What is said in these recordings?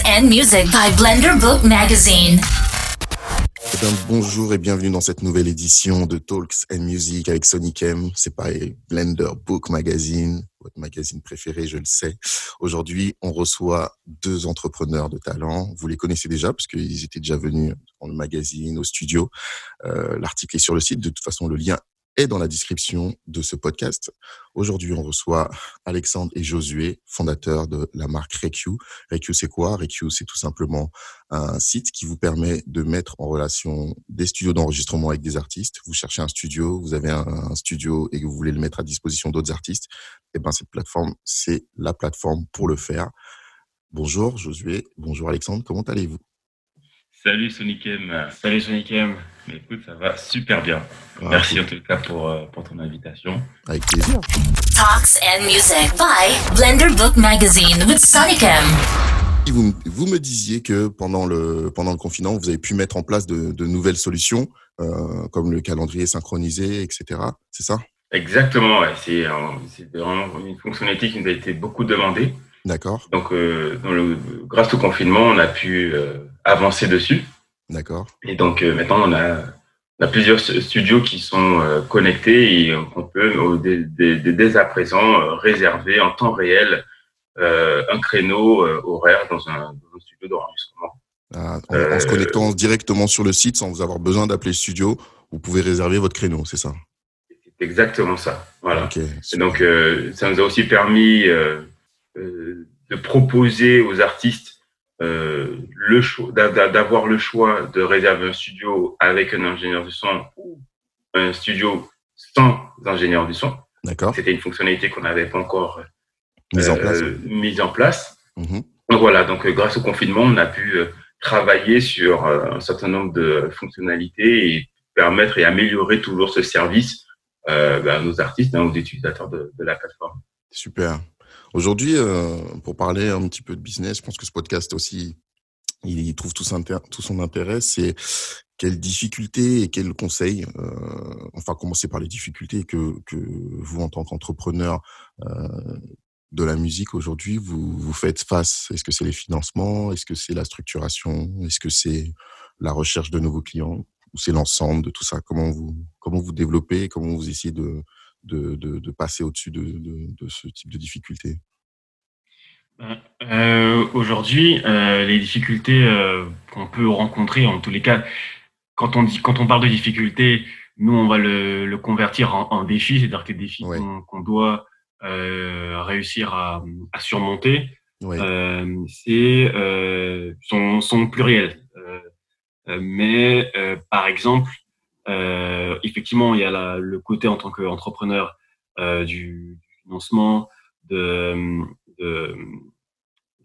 Talks and Music by Blender Book Magazine. Eh bonjour et bienvenue dans cette nouvelle édition de Talks and Music avec Sonic M. C'est pareil, Blender Book Magazine, votre magazine préféré, je le sais. Aujourd'hui, on reçoit deux entrepreneurs de talent. Vous les connaissez déjà parce qu'ils étaient déjà venus dans le magazine, au studio. Euh, L'article est sur le site. De toute façon, le lien est dans la description de ce podcast. Aujourd'hui, on reçoit Alexandre et Josué, fondateurs de la marque Recu. Recu, c'est quoi? Recu, c'est tout simplement un site qui vous permet de mettre en relation des studios d'enregistrement avec des artistes. Vous cherchez un studio, vous avez un, studio et que vous voulez le mettre à disposition d'autres artistes. Et eh ben, cette plateforme, c'est la plateforme pour le faire. Bonjour Josué, bonjour Alexandre, comment allez-vous? Salut Sonikem. Salut Écoute, ça va super bien. Ah, Merci en tout cas pour, euh, pour ton invitation. Avec plaisir. Talks and Music by Blender Book Magazine with Sonicam. Vous, vous, me disiez que pendant le, pendant le confinement, vous avez pu mettre en place de, de nouvelles solutions, euh, comme le calendrier synchronisé, etc. C'est ça? Exactement, ouais. c'est vraiment une fonctionnalité qui nous a été beaucoup demandée. D'accord. Donc, euh, dans le, grâce au confinement, on a pu avancer dessus. D'accord. Et donc euh, maintenant, on a, on a, plusieurs studios qui sont euh, connectés et on peut dès, à présent euh, réserver en temps réel un créneau horaire dans un, studio d'enregistrement. Ah, en, se connectant directement sur le site sans vous avoir besoin d'appeler le studio, vous pouvez réserver votre créneau, c'est ça? C'est exactement ça. Voilà. et donc, ça nous a aussi permis de proposer aux artistes euh, le choix, d'avoir le choix de réserver un studio avec un ingénieur du son ou un studio sans ingénieur du son. D'accord. C'était une fonctionnalité qu'on n'avait pas encore mise en place. Euh, mise en place. Mhm. Donc voilà, donc euh, grâce au confinement, on a pu travailler sur un certain nombre de fonctionnalités et permettre et améliorer toujours ce service ben, à nos artistes, hein, aux utilisateurs de, de la plateforme. Super. Aujourd'hui, euh, pour parler un petit peu de business, je pense que ce podcast aussi, il trouve tout, tout son intérêt. C'est quelles difficultés et quels conseils, euh, enfin commencer par les difficultés que, que vous, en tant qu'entrepreneur euh, de la musique aujourd'hui, vous, vous faites face. Est-ce que c'est les financements? Est-ce que c'est la structuration? Est-ce que c'est la recherche de nouveaux clients? Ou c'est l'ensemble de tout ça? Comment vous, comment vous développez? Comment vous essayez de, de, de, passer au-dessus de, de, ce type de difficultés ben, euh, Aujourd'hui, euh, les difficultés euh, qu'on peut rencontrer, en tous les cas, quand on, dit, quand on parle de difficultés, nous, on va le, le convertir en, en défis, c'est-à-dire que des défis qu'on doit réussir à, à surmonter. c'est sont, sont pluriels. mais par exemple, euh, effectivement, il y a le côté en tant qu'entrepreneur euh, du, financement, de, de,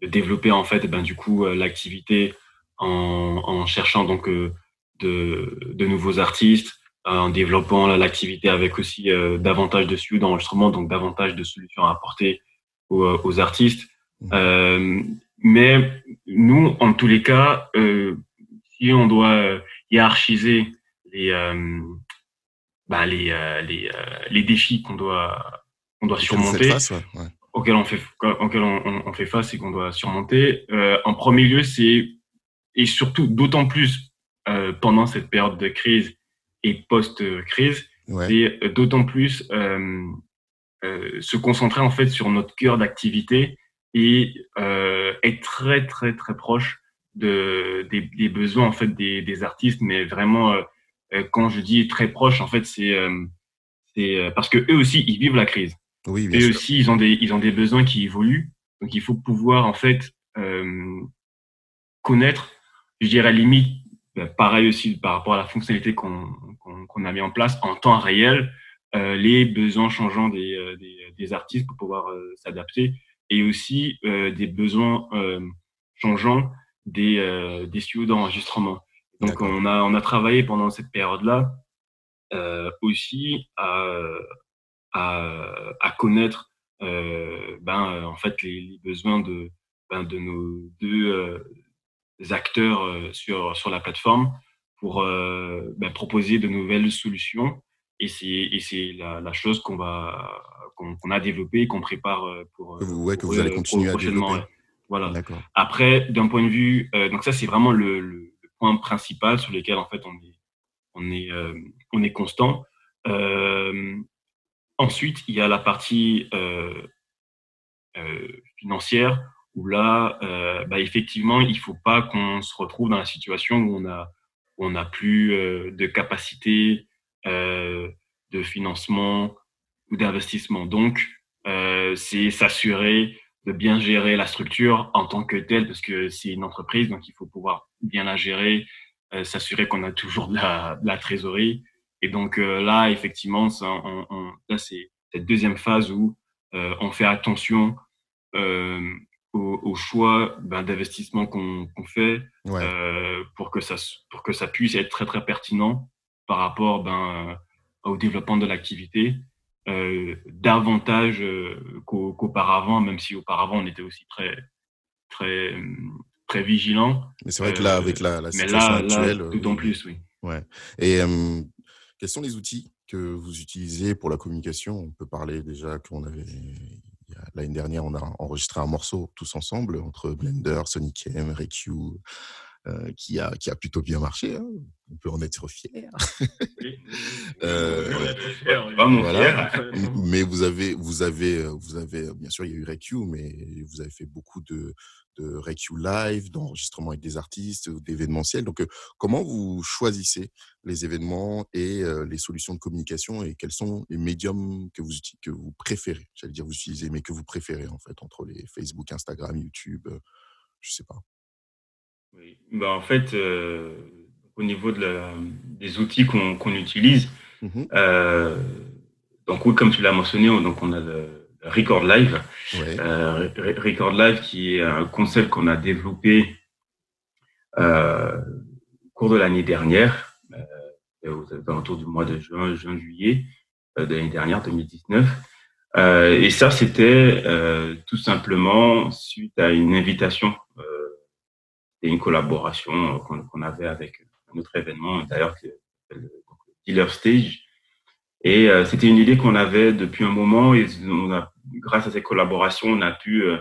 développer en fait, et ben, du coup, euh, l'activité en, en, cherchant donc euh, de, de, nouveaux artistes, en développant l'activité avec aussi davantage de studios d'enregistrement, donc davantage de solutions à apporter aux, aux artistes. Mmh. mais nous, en tous les cas, si on doit hiérarchiser les, euh, bah, les, euh, les, euh, les, défis qu'on doit, qu'on doit surmonter, auxquels on fait, auxquels on, on, fait face et qu'on doit surmonter. en premier lieu, c'est, et surtout d'autant plus pendant cette période de crise et post-crise, c'est d'autant plus se concentrer en fait sur notre cœur d'activité et être très très très proche de, des, des, besoins en fait des, des artistes, mais vraiment euh, quand je dis très proche, en fait, c'est euh, euh, parce que eux aussi, ils vivent la crise. Oui, eux aussi, ils ont des ils ont des besoins qui évoluent. Donc, il faut pouvoir en fait connaître, je dirais limite, pareil aussi par rapport à la fonctionnalité qu'on a mis en place en temps réel, les besoins changeants des, des, des artistes pour pouvoir s'adapter et aussi des besoins changeants des, des studios d'enregistrement. Donc on a, on a travaillé pendant cette période-là euh, aussi à, à, à connaître euh, ben, en fait les, les besoins de, ben, de nos deux euh, acteurs euh, sur, sur la plateforme pour euh, ben, proposer de nouvelles solutions. Et c'est, et c'est la, la chose qu'on va qu'on, a développée et qu'on prépare pour, ouais, que vous allez continuer à développer. Voilà. Après, d'un point de vue, donc ça c'est vraiment le, point principal sur lequel en fait on est, on est, on est constant. ensuite, il y a la partie financière où là, bah, effectivement, il faut pas qu'on se retrouve dans la situation où on a, on n'a plus de capacité de financement ou d'investissement. Donc, c'est s'assurer de bien gérer la structure en tant que telle, parce que c'est une entreprise, donc il faut pouvoir bien la gérer, s'assurer qu'on a toujours de la, trésorerie. Et donc là, effectivement, ça, on, là, c'est cette deuxième phase où on fait attention au, choix ben, d'investissement qu'on fait euh, pour, que ça, pour que ça puisse être très très pertinent par rapport ben, au développement de l'activité, euh, davantage euh, qu'auparavant, même si auparavant on était aussi très très très vigilant. Mais c'est vrai que là, avec la, la situation actuelle, tout en plus, oui. Ouais. Et quels sont les outils que vous utilisez pour la communication? On peut parler déjà qu'on avait L'année dernière, on a enregistré un morceau tous ensemble entre Blender, Sonic M, REQ, euh, qui, a, qui a plutôt bien marché. Hein. On peut en être fier. euh, Mais vous avez, vous avez, vous avez, bien sûr, il y a eu REQ, mais vous avez fait beaucoup de, de REQ Live, d'enregistrement avec des artistes, d'événementiels. Donc, euh, comment vous choisissez les événements et euh, les solutions de communication et quels sont les médiums que vous, que vous préférez? J'allais dire vous utilisez, mais que vous préférez en fait entre les Facebook, Instagram, YouTube, je sais pas. Oui. Bah, en fait, au niveau de la, des outils qu'on utilise, mmh donc oui, comme tu l'as mentionné, donc on a le, Record Live. Euh, Record Live qui est un concept qu'on a développé euh, au cours de l'année dernière, euh, aux alentours du mois de juin, juin juillet de l'année dernière, 2019. et ça, c'était tout simplement suite à une invitation et une collaboration qu'on avait avec un autre événement, d'ailleurs, le Dealer Stage, et euh, c'était une idée qu'on avait depuis un moment et on a, grâce à ces collaborations, on a pu euh,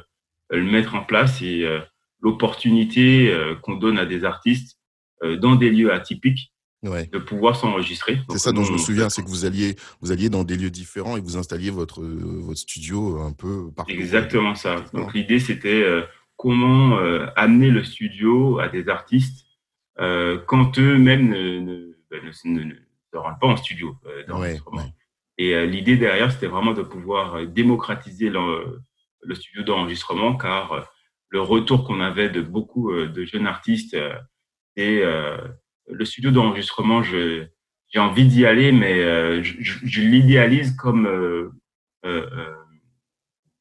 le mettre en place et euh, l'opportunité qu'on donne à des artistes dans des lieux atypiques de pouvoir s'enregistrer. C'est ça dont je me souviens, c'est que vous alliez, vous alliez dans des lieux différents et vous installiez votre, votre studio un peu partout. Exactement ça. Donc l'idée, c'était comment amener le studio à des artistes quand eux-mêmes ne, ne, ne, ne rentre pas en studio euh, Et euh, l'idée derrière, c'était vraiment de pouvoir euh, démocratiser le, le studio d'enregistrement, car le retour qu'on avait de beaucoup de jeunes artistes et le studio d'enregistrement, j'ai envie d'y aller, mais je, je, l'idéalise comme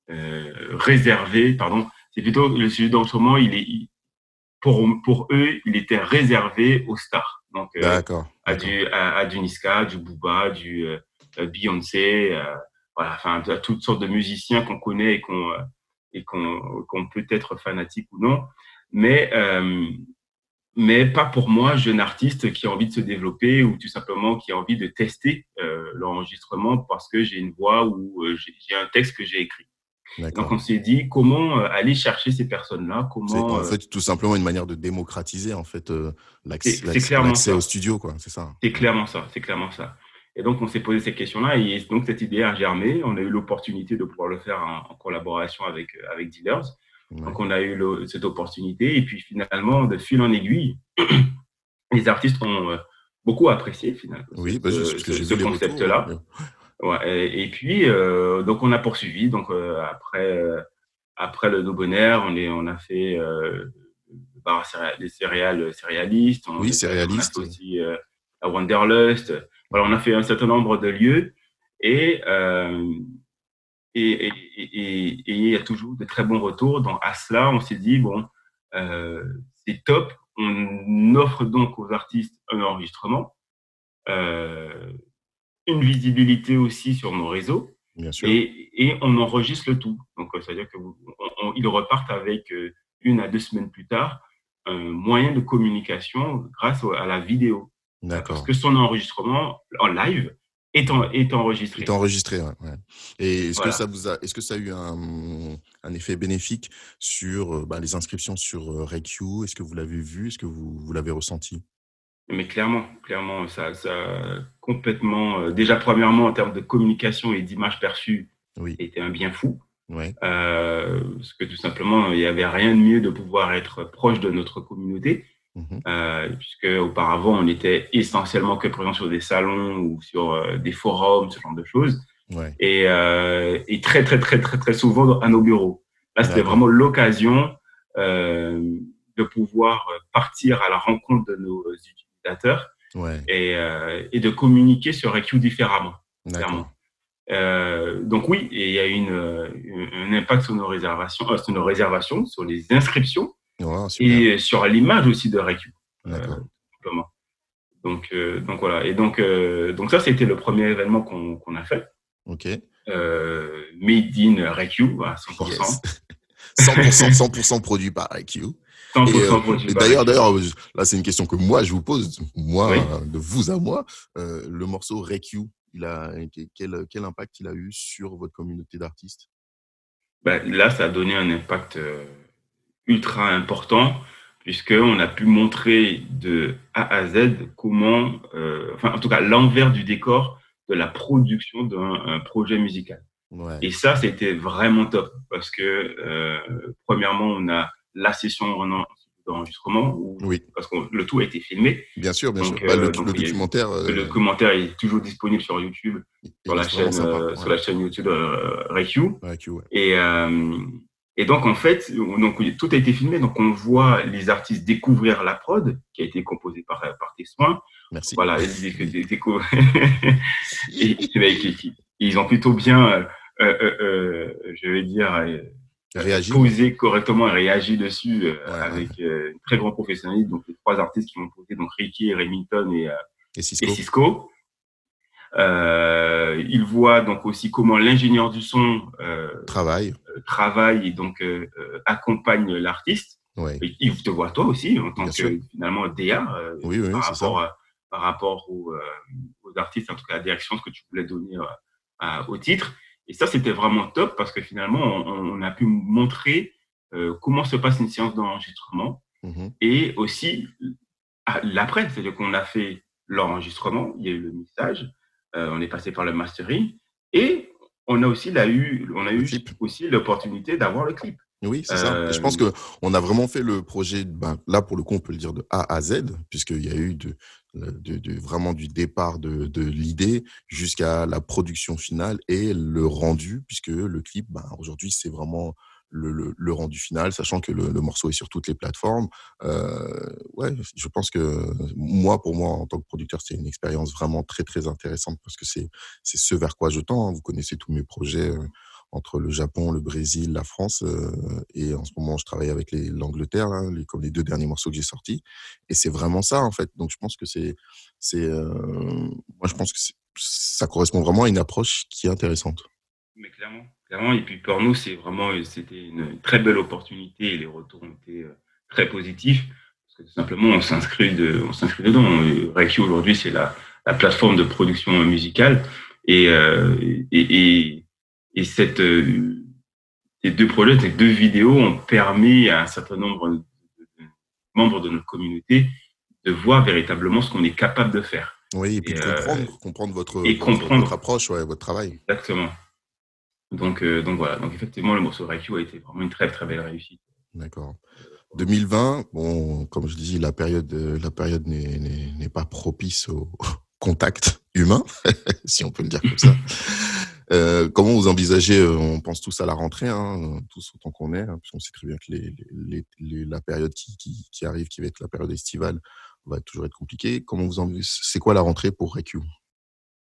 réservé, pardon. C'est plutôt le studio d'enregistrement, il est pour pour eux, il était réservé aux stars. Donc, euh, à, du, à, du Niska, du Booba, du euh, euh, Beyoncé, voilà, enfin, à toutes sortes de musiciens qu'on connaît et qu'on et qu'on peut être fanatique ou non. Mais mais pas pour moi, jeune artiste qui a envie de se développer ou tout simplement qui a envie de tester l'enregistrement parce que j'ai une voix ou j'ai un texte que j'ai écrit. Donc on s'est dit comment euh, aller chercher ces personnes-là, comment. en euh, fait tout simplement une manière de démocratiser en fait euh, l'accès au studio, quoi. C'est ça. C'est clairement ça. C'est clairement ça. Et donc on s'est posé ces questions-là et donc cette idée a germé. On a eu l'opportunité de pouvoir le faire en, collaboration avec avec Dealers. Donc on a eu cette opportunité et puis finalement de fil en aiguille, les artistes ont beaucoup apprécié finalement. Oui, bah, ce, ce concept-là. Ouais, et, puis, euh, donc, on a poursuivi. Donc, euh, après, euh, après le No Bonheur, on, est, on a fait bar les céréales céréalistes. On, oui, céréalistes. On a fait aussi la Wanderlust. Voilà, on a fait un certain nombre de lieux. Et, et, et, il y a toujours de très bons retours. Donc, à cela, on s'est dit, bon, c'est top. On offre donc aux artistes un enregistrement. Euh, une visibilité aussi sur nos réseaux. Bien sûr. Et, et on enregistre le tout. Donc, c'est-à-dire qu'ils repartent avec euh, une à deux semaines plus tard un moyen de communication grâce à la vidéo. D'accord. Parce que son enregistrement en live est, enregistré. Est enregistré, ouais. Et est-ce que ça vous a, est-ce que ça a eu un, un effet bénéfique sur bah, les inscriptions sur REQ Est-ce que vous l'avez vu? Est-ce que vous, vous l'avez ressenti? Mais clairement, clairement, ça, ça complètement. déjà, premièrement, en termes de communication et d'image perçue, oui. était un bien fou. Ouais. Euh, parce que tout simplement, il n'y avait rien de mieux de pouvoir être proche de notre communauté, mmh euh, puisque auparavant, on était essentiellement que présent sur des salons ou sur euh, des forums, ce genre de choses, ouais. et, euh, et, très, très, très, très, très souvent à nos bureaux. Là, c'était vraiment l'occasion euh, de pouvoir partir à la rencontre de nos ouais. et, et de communiquer sur EQ différemment. Clairement. Euh, donc oui, il y a une, un impact sur nos réservations, euh, sur nos réservations, sur les inscriptions et sur l'image aussi de. Euh, donc, euh, donc voilà. Et donc, euh, donc ça, c'était le premier événement qu'on a fait. Ok. made in Recu à 100%. 100%, 100% produit par Recu. 100% produit D'ailleurs, d'ailleurs, là, c'est une question que moi je vous pose, moi, de vous à moi. le morceau Recu, il a, quel, quel impact il a eu sur votre communauté d'artistes? Ben, Là, ça a donné un impact euh, ultra important puisqu'on a pu montrer de A à Z comment, euh, enfin en tout cas l'envers du décor de la production d'un projet musical. Ouais. Et ça, c'était vraiment top parce que euh, premièrement, on a la session d'enregistrement oui. parce que le tout a été filmé. Bien sûr, bien sûr. Bah, le, euh, le, documentaire. Euh, le documentaire est toujours disponible sur YouTube, sur la chaîne, euh, sur la chaîne YouTube euh, RQ. ouais. Et et donc en fait, donc tout a été filmé, donc on voit les artistes découvrir la prod qui a été composée par par tes soins. Merci. Voilà, et, ils ont plutôt bien, je vais dire réagi. posé correctement et réagi dessus euh, avec euh, très grand professionnalisme. Donc, les trois artistes qui m'ont posé, donc Ricky, Remington et, euh, et Cisco. Et Cisco. Euh, il voit donc aussi comment l'ingénieur du son travaille, travaille et donc accompagne l'artiste. Ouais. il te voit toi aussi en tant que finalement DA oui, oui, par, rapport, ça. par rapport aux, aux, artistes, en tout cas la direction, ce que tu voulais donner au titre. Et ça, c'était vraiment top parce que finalement, on, on a pu montrer euh, comment se passe une séance d'enregistrement mmh et aussi l'après, c'est-à-dire qu'on a fait l'enregistrement, il y a eu le mixage, euh, on est passé par le mastering et on a aussi, là, eu, on a eu aussi l'opportunité d'avoir le clip. Oui, c'est ça. Je pense euh, qu'on a vraiment fait le projet, ben, là pour le coup, on peut le dire de A à Z, puisqu'il y a eu de, de, de, vraiment du départ de, de l'idée jusqu'à la production finale et le rendu, puisque le clip, ben, aujourd'hui, c'est vraiment le, le, le, rendu final, sachant que le, le, morceau est sur toutes les plateformes. Euh, ouais, je pense que moi, pour moi, en tant que producteur, c'est une expérience vraiment très, très intéressante parce que c'est ce vers quoi je tends. Hein. Vous connaissez tous mes projets euh, entre le Japon, le Brésil, la France. Euh, et en ce moment, je travaille avec l'Angleterre, comme les deux derniers morceaux que j'ai sortis. Et c'est vraiment ça, en fait. Donc, je pense que c'est, euh, moi, je pense que ça correspond vraiment à une approche qui est intéressante. Mais clairement, clairement. Et puis pour nous, c'est vraiment, c'était une très belle opportunité et les retours ont été euh, très positifs. Parce que tout simplement, on s'inscrit dedans. Reiki aujourd'hui, c'est la, la plateforme de production musicale. Euh, et, et et cette, euh, ces deux projets, ces deux vidéos ont permis à un certain nombre de, membres de notre communauté de voir véritablement ce qu'on est capable de faire. Oui, et puis de comprendre, euh, comprendre votre, et votre, comprendre. votre approche, ouais, votre travail. Exactement. Donc, euh, donc voilà. Donc effectivement, le morceau Reiki a été vraiment une très très belle réussite. D'accord. 2020, bon, comme je dis, la période, la période n'est pas propice au contact humain, si on peut le dire comme ça. Euh, comment vous envisagez, euh, on pense tous à la rentrée, hein, tous autant qu'on est, hein, parce qu'on sait très bien que les, les, les, la période qui, qui, qui, arrive, qui va être la période estivale, va toujours être compliquée. Comment vous envisagez C'est quoi la rentrée pour REQ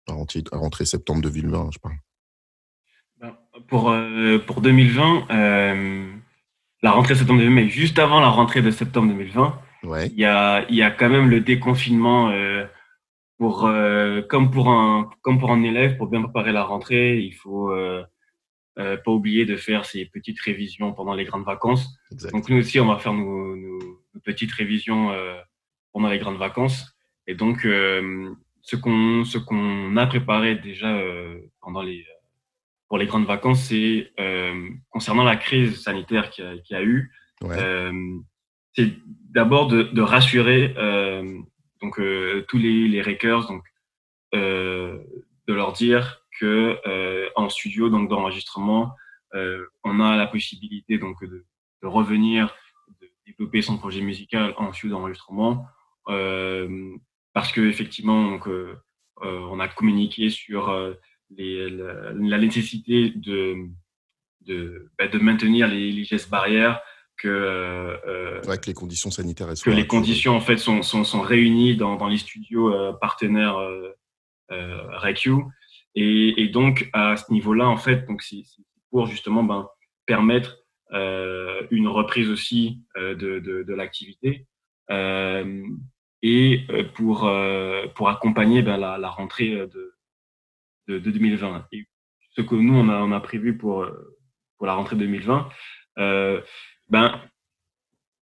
la rentrée, la rentrée septembre 2020, je parle. Ben, pour, euh, pour 2020, euh, la rentrée septembre 2020, mais juste avant la rentrée de septembre 2020, ouais. il, y a, il y a quand même le déconfinement pour euh, comme pour un comme pour un élève pour bien préparer la rentrée, il faut euh, euh, pas oublier de faire ses petites révisions pendant les grandes vacances. Exact. Donc nous aussi, on va faire nos, nos, nos petites révisions euh, pendant les grandes vacances. Et donc, euh, ce qu'on ce qu'on a préparé déjà pendant les pour les grandes vacances, c'est concernant la crise sanitaire qu'il y, a eu. c'est d'abord de, de, rassurer donc tous les, les Rakers, donc de leur dire que en studio, donc d'enregistrement, on a la possibilité donc de, de revenir développer son projet musical en studio d'enregistrement euh, parce que effectivement donc, euh, euh, on a communiqué sur la, nécessité de de, bah, de maintenir les, les, gestes barrières que, euh, ouais, que les conditions sanitaires que les conditions en fait sont, sont, sont réunies dans, dans les studios euh, partenaires euh, RECU et, et, donc à ce niveau-là en fait donc c'est pour justement ben, permettre euh, une reprise aussi euh, de, de, de l'activité euh, et pour, pour accompagner ben, la, la, rentrée de, de, de, 2020. Et ce que nous, on a, on a prévu pour, pour la rentrée 2020, ben,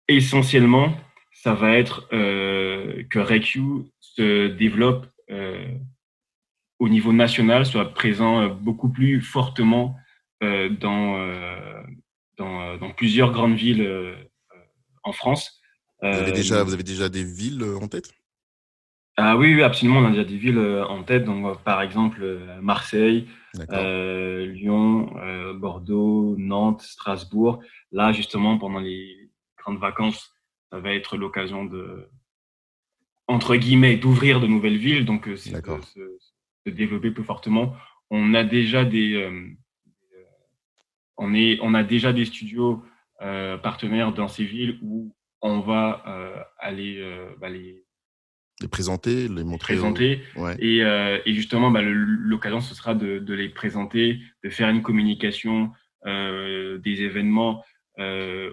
essentiellement, ça va être euh, que RECU se développe euh, au niveau national, soit présent beaucoup plus fortement euh, dans, dans, dans, plusieurs grandes villes euh, en France. Vous avez, déjà, vous avez déjà des villes en tête? Ah oui, oui, absolument. On a déjà des villes en tête. Donc, par exemple, Marseille, euh, Lyon, euh, Bordeaux, Nantes, Strasbourg. Là, justement, pendant les grandes vacances, ça va être l'occasion de, entre guillemets, d'ouvrir de nouvelles villes. Donc, c'est de, de, développer plus fortement. On a déjà des, on, est, on a déjà des studios euh, partenaires dans ces villes où on va euh, aller euh, bah, les, les, présenter, les montrer. Présenter. Ouais. Et, et, justement, bah, l'occasion, ce sera de, de, les présenter, de faire une communication des événements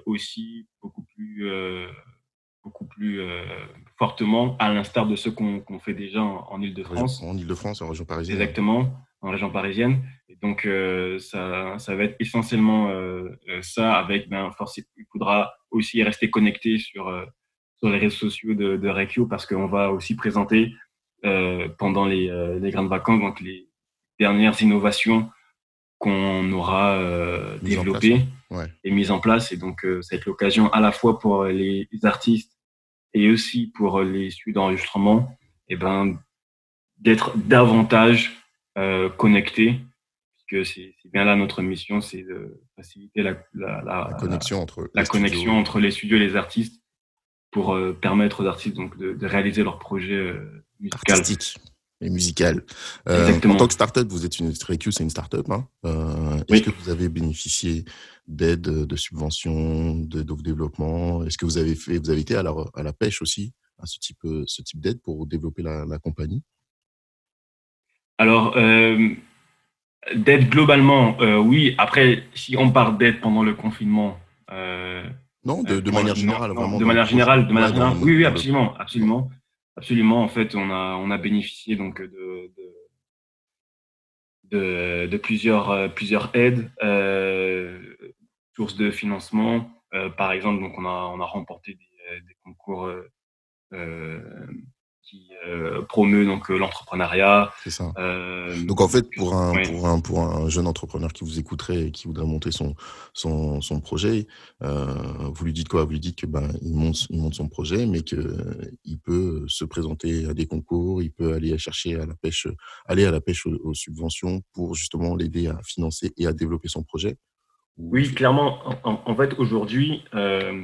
aussi beaucoup plus, beaucoup plus fortement, à l'instar de ce qu'on qu fait déjà en, en Ile-de-France. En Ile-de-France, en région parisienne. Exactement en région parisienne. Et donc, euh, ça, ça va être essentiellement euh, euh ça avec, ben, forcément, il faudra aussi rester connecté sur, euh, sur les réseaux sociaux de, de Reikio parce qu'on va aussi présenter euh, pendant les, les, grandes vacances donc les dernières innovations qu'on aura développées ouais. et mises en place. Et donc, ça va être l'occasion à la fois pour les artistes et aussi pour les studios d'enregistrement et ben, d'être davantage euh, connectés, puisque c'est bien là notre mission, c'est de faciliter la, la, la, la connexion, entre, la les connexion entre les studios et les artistes pour euh, permettre aux artistes donc, de, de réaliser leurs projets euh, musicaux. Artistiques et musical. Euh, en tant que startup, vous êtes une Recu, c'est une startup. Hein euh, Est-ce que vous avez bénéficié d'aide, de subventions, de, de développement? Est-ce que vous avez fait, vous avez été à la, à la pêche aussi à ce type, ce type d'aide pour développer la, la compagnie? Alors, euh, d'aide globalement, euh, oui. Après, si on parle d'aide pendant le confinement. Euh, non, de, de manière générale, non, vraiment. De manière générale, de manière générale. oui, oui, absolument, absolument, absolument. En fait, on a, on a bénéficié donc de, de, plusieurs, euh, plusieurs aides, euh, sources de financement. Euh, par exemple, donc on a, on a remporté des concours qui euh, promeut donc l'entrepreneuriat. C'est ça. Euh, donc en fait, pour un, pour un pour un jeune entrepreneur qui vous écouterait et qui voudrait monter son son, son projet, euh, vous lui dites quoi? Vous lui dites que ben il monte il monte son projet, mais que il peut se présenter à des concours, il peut aller chercher à la pêche, aller à la pêche aux, aux subventions pour justement l'aider à financer et à développer son projet? Oui, clairement. En, en fait, aujourd'hui, euh,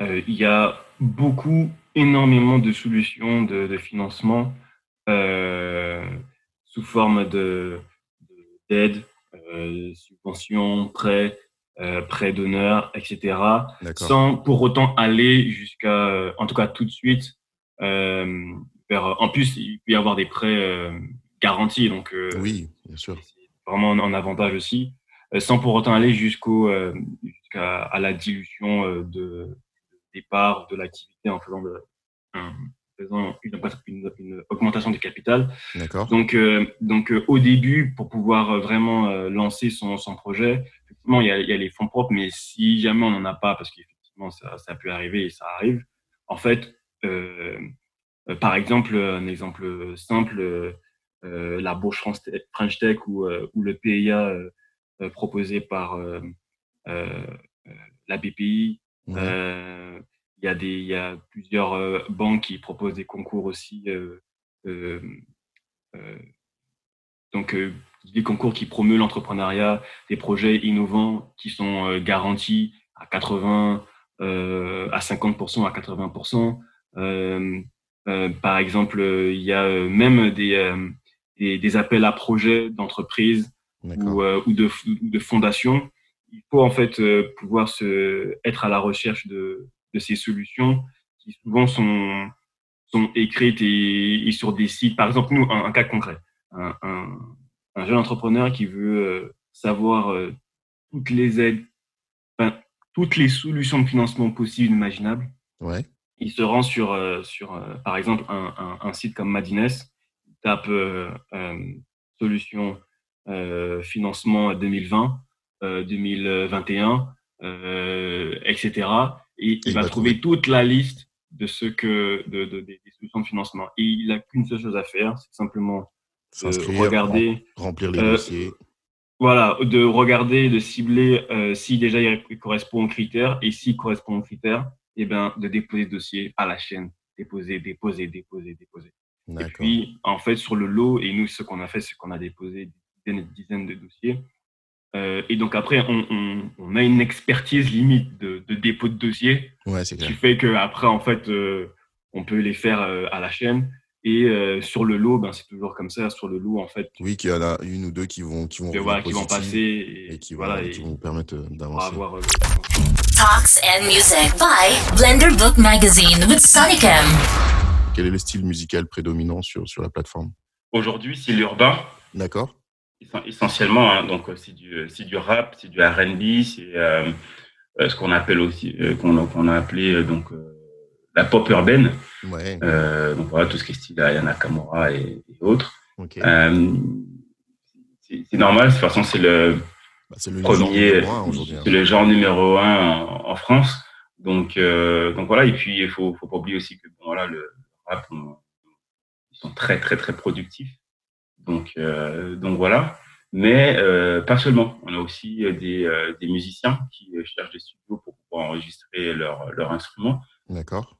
euh, il y a beaucoup, énormément de solutions de, de financement euh, sous forme de d'aide, euh, subventions, prêts, euh, prêts d'honneur, etc. Sans pour autant aller jusqu'à, en tout cas tout de suite, euh, vers. En plus, il peut y avoir des prêts euh, garantis, donc oui, bien sûr. C'est vraiment un, un avantage aussi, sans pour autant aller jusqu'au jusqu'à à la dilution de départ de l'activité en faisant, de, en faisant une, une, une, augmentation du capital. Donc, euh, donc euh, au début, pour pouvoir euh, vraiment lancer son, son projet, effectivement, il y, a, il y, a, les fonds propres, mais si jamais on n'en a pas, parce qu'effectivement, ça, ça peut arriver et ça arrive, en fait, par exemple, un exemple simple, la bourse French Tech ou, ou le PIA proposé par la BPI. Il y a des, il y a plusieurs banques qui proposent des concours aussi. donc, des concours qui promeuvent l'entrepreneuriat, des projets innovants qui sont garantis à 80, à 50%, à 80%. Euh, par exemple, il y a même des, des, des appels à projets d'entreprises ou, ou, de, de fondations il faut en fait euh, pouvoir se, être à la recherche de, de ces solutions qui souvent sont, sont écrites et, sur des sites. Par exemple, nous, un, cas concret, un, un, un, jeune entrepreneur qui veut euh, savoir euh, toutes les aides, enfin, toutes les solutions de financement possibles, imaginables. Ouais. Il se rend sur, sur par exemple, un, un, site comme Madines, il tape solution financement 2020 2021, etc. Et, il va, trouver toute la liste de ce que de, de, des solutions de financement. Et il n'a qu'une seule chose à faire, c'est simplement de regarder, remplir les dossiers. Voilà, de regarder, de cibler euh, si déjà il correspond aux critères et s'il correspond aux critères, et eh ben de déposer le dossier à la chaîne, déposer, déposer, déposer, déposer. Et puis en fait sur le lot, et nous ce qu'on a fait, c'est qu'on a déposé des dizaines et des dizaines de dossiers euh, et donc après, on, a une expertise limite de, dépôt de dossier, ouais, qui fait qu'après, en fait, euh, on peut les faire euh, à la chaîne. Et sur le lot, ben, c'est toujours comme ça. Sur le lot, en fait. Oui, qu'il y en a une ou deux qui vont, qui vont, qui vont passer et, qui, voilà, et qui vont permettre d'avancer. Talks and Music by Blender Book Magazine with Sonicam. Quel est le style musical prédominant sur, sur la plateforme? Aujourd'hui, c'est l'urbain. D'accord essentiellement. Hein, donc, c'est du, c'est du rap, c'est du R&B, c'est euh, euh, ce qu'on appelle aussi, euh, qu'on, qu'on a appelé donc la pop urbaine. Ouais. donc voilà, tout ce qui est style Ayana Kamura et, et autres. Okay. c'est, c'est normal. De toute façon, c'est le, bah, c'est le premier, hein. c'est le genre numéro un en, en France. Donc, donc voilà. Et puis, il faut, faut pas oublier aussi que bon, voilà, le rap, ils sont très, très, très productifs. Donc, euh, donc voilà. Mais euh, pas seulement. On a aussi des, euh, des musiciens qui cherchent des studios pour pouvoir enregistrer leurs leur instruments. D'accord.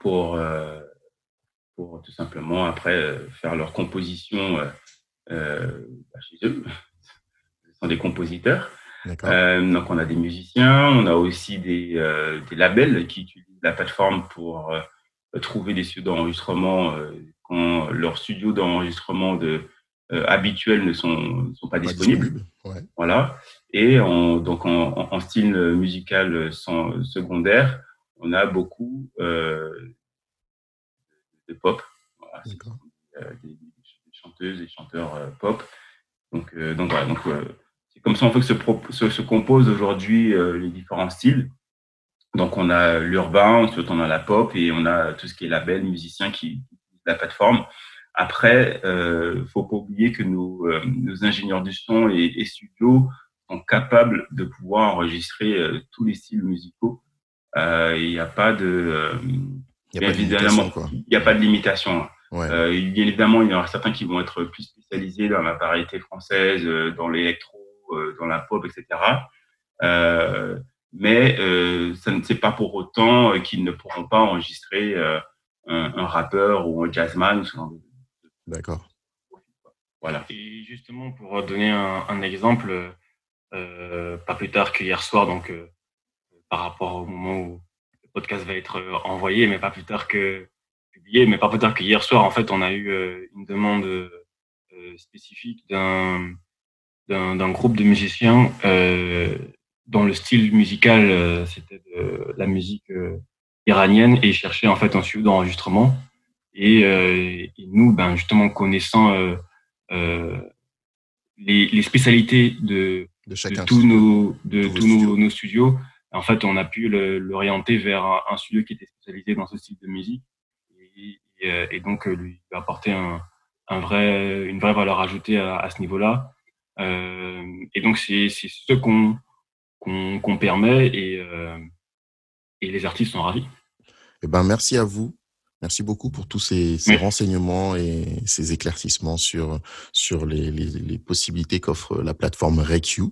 Pour, pour tout simplement après faire leur composition bah, chez eux. Ce sont des compositeurs. Euh, donc on a des musiciens, on a aussi des, euh, des labels qui utilisent la plateforme pour euh, trouver des studios d'enregistrement quand leur studio d'enregistrement de habituels ne sont, sont pas, disponibles. Voilà. Et en, donc en, en, style musical sans, secondaire, on a beaucoup euh, de pop. Voilà, euh, des, des, chanteuses et chanteurs euh, pop. Donc, euh, donc voilà. Donc c'est comme ça en fait que se, se, se composent aujourd'hui les différents styles. Donc on a l'urbain, ensuite on a la pop et on a tout ce qui est label, musicien qui la plateforme. Après, euh, faut pas oublier que nos, euh, nos ingénieurs du son et, et, studios sont capables de pouvoir enregistrer euh, tous les styles musicaux. Euh, il n'y a pas de, il n'y a, pas de limitation. Il n'y a pas de limitation. Ouais. bien évidemment, il y en aura certains qui vont être plus spécialisés dans la variété française, dans l'électro, dans la pop, etc. mais ça ne c'est pas pour autant qu'ils ne pourront pas enregistrer un, un, rappeur ou un jazzman ce genre de D'accord. Voilà. Et justement, pour donner un, un exemple, euh, pas plus tard qu'hier soir, donc euh, par rapport au moment où le podcast va être envoyé, mais pas plus tard que publié, mais pas plus tard qu'hier soir, en fait, on a eu euh, une demande euh, spécifique d'un d'un groupe de musiciens euh, dont le style musical c'était de la musique iranienne et cherchait en fait un studio d'enregistrement et, euh, et, nous, ben, justement, connaissant euh, euh, les, les, spécialités de, de, chacun de tous, nos, de tous nos, nos, studios, en fait, on a pu l'orienter vers un, studio qui était spécialisé dans ce style de musique et, et, et donc lui apporter un, un, vrai, une vraie valeur ajoutée à, à ce niveau-là. Et donc, c'est ce qu'on qu'on qu permet et, euh, et les artistes sont ravis. Eh ben, merci à vous Merci beaucoup pour tous ces, renseignements et ces éclaircissements sur, sur les, les, possibilités qu'offre la plateforme REQ.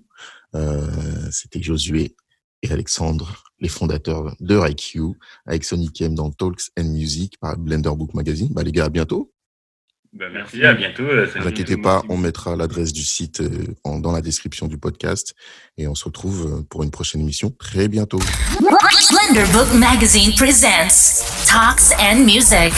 Euh, C'était Josué et Alexandre, les fondateurs de REQ, avec Sonic M dans Talks and Music par Blender Book Magazine. Bah, les gars, à bientôt. Bah, merci, à bientôt. Ne vous inquiétez pas, on mettra l'adresse du site euh, dans la description du podcast et on se retrouve euh, pour une prochaine émission très bientôt. Blender Book Magazine presents Talks and Music.